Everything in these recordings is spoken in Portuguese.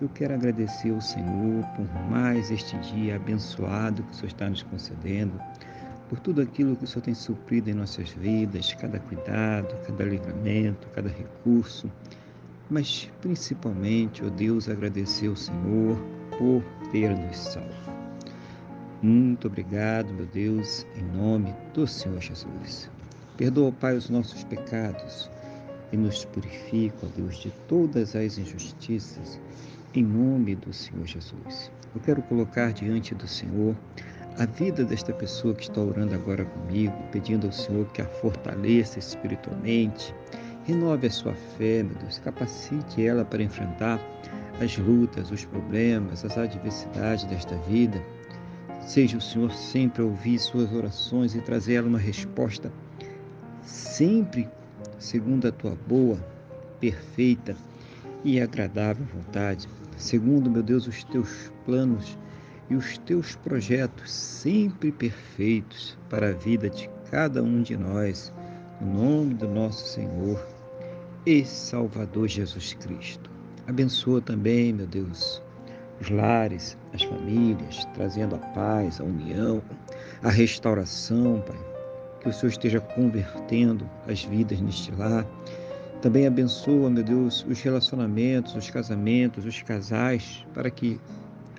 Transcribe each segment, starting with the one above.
eu quero agradecer ao Senhor por mais este dia abençoado que o Senhor está nos concedendo, por tudo aquilo que o Senhor tem suprido em nossas vidas, cada cuidado, cada livramento, cada recurso, mas principalmente, ó oh Deus, agradecer ao Senhor por ter nos salvo. Muito obrigado, meu Deus, em nome do Senhor Jesus. Perdoa, Pai, os nossos pecados e nos purifica, ó Deus, de todas as injustiças em nome do Senhor Jesus. Eu quero colocar diante do Senhor a vida desta pessoa que está orando agora comigo, pedindo ao Senhor que a fortaleça espiritualmente, renove a sua fé, meu Deus, capacite ela para enfrentar as lutas, os problemas, as adversidades desta vida. Seja o Senhor sempre a ouvir suas orações e trazer ela uma resposta sempre segundo a tua boa, perfeita e agradável vontade segundo, meu Deus, os teus planos e os teus projetos sempre perfeitos para a vida de cada um de nós, no nome do nosso Senhor e Salvador Jesus Cristo. Abençoa também, meu Deus, os lares, as famílias, trazendo a paz, a união, a restauração, Pai. Que o Senhor esteja convertendo as vidas neste lar também abençoa, meu Deus, os relacionamentos, os casamentos, os casais, para que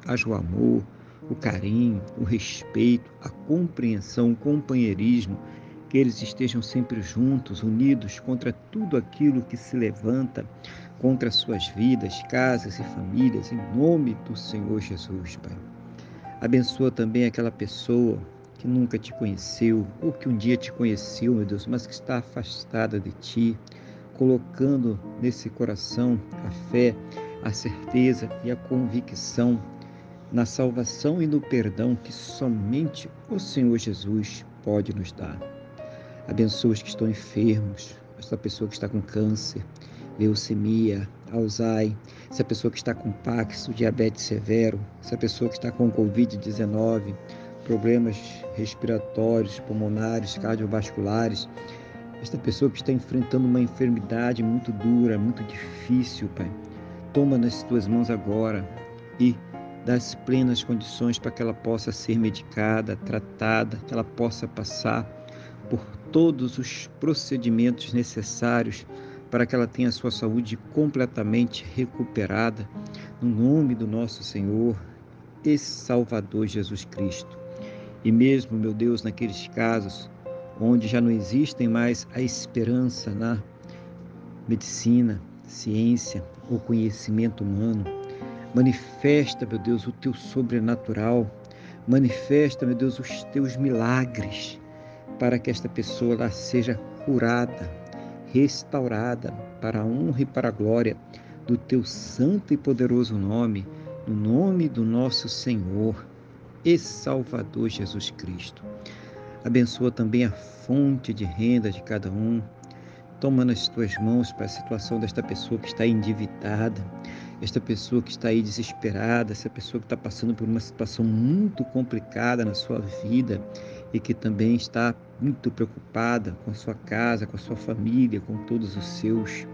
haja o amor, o carinho, o respeito, a compreensão, o companheirismo, que eles estejam sempre juntos, unidos contra tudo aquilo que se levanta contra suas vidas, casas e famílias, em nome do Senhor Jesus, Pai. Abençoa também aquela pessoa que nunca te conheceu ou que um dia te conheceu, meu Deus, mas que está afastada de ti colocando nesse coração a fé, a certeza e a convicção na salvação e no perdão que somente o Senhor Jesus pode nos dar. Abençoa os que estão enfermos, essa pessoa que está com câncer, leucemia, Alzheimer, essa pessoa que está com Paxo, diabetes severo, essa pessoa que está com Covid-19, problemas respiratórios, pulmonares, cardiovasculares, esta pessoa que está enfrentando uma enfermidade muito dura, muito difícil, Pai. Toma nas tuas mãos agora e dá as plenas condições para que ela possa ser medicada, tratada, que ela possa passar por todos os procedimentos necessários para que ela tenha a sua saúde completamente recuperada, no nome do nosso Senhor e Salvador Jesus Cristo. E mesmo, meu Deus, naqueles casos onde já não existem mais a esperança na medicina, ciência ou conhecimento humano. Manifesta, meu Deus, o teu sobrenatural. Manifesta, meu Deus, os teus milagres para que esta pessoa lá seja curada, restaurada para a honra e para a glória do teu santo e poderoso nome, no nome do nosso Senhor e Salvador Jesus Cristo. Abençoa também a fonte de renda de cada um. Toma nas tuas mãos para a situação desta pessoa que está endividada, esta pessoa que está aí desesperada, essa pessoa que está passando por uma situação muito complicada na sua vida e que também está muito preocupada com a sua casa, com a sua família, com todos os seus.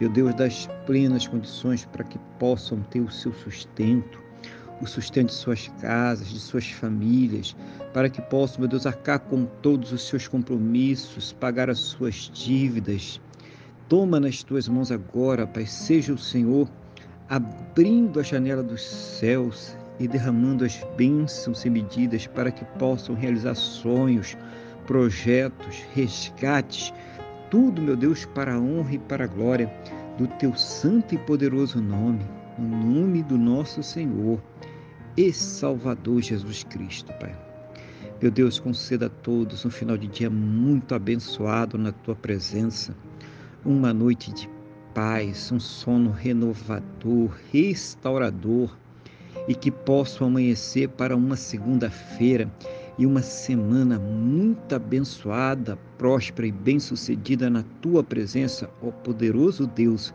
Meu Deus, dá as plenas condições para que possam ter o seu sustento o sustento de suas casas, de suas famílias, para que possam, meu Deus, arcar com todos os seus compromissos, pagar as suas dívidas. Toma nas tuas mãos agora, Pai, seja o Senhor abrindo a janela dos céus e derramando as bênçãos e medidas para que possam realizar sonhos, projetos, resgates, tudo, meu Deus, para a honra e para a glória do teu santo e poderoso nome, no nome do nosso Senhor e Salvador Jesus Cristo, Pai. Meu Deus, conceda a todos um final de dia muito abençoado na tua presença, uma noite de paz, um sono renovador, restaurador e que possam amanhecer para uma segunda-feira e uma semana muito abençoada, próspera e bem-sucedida na tua presença, ó poderoso Deus,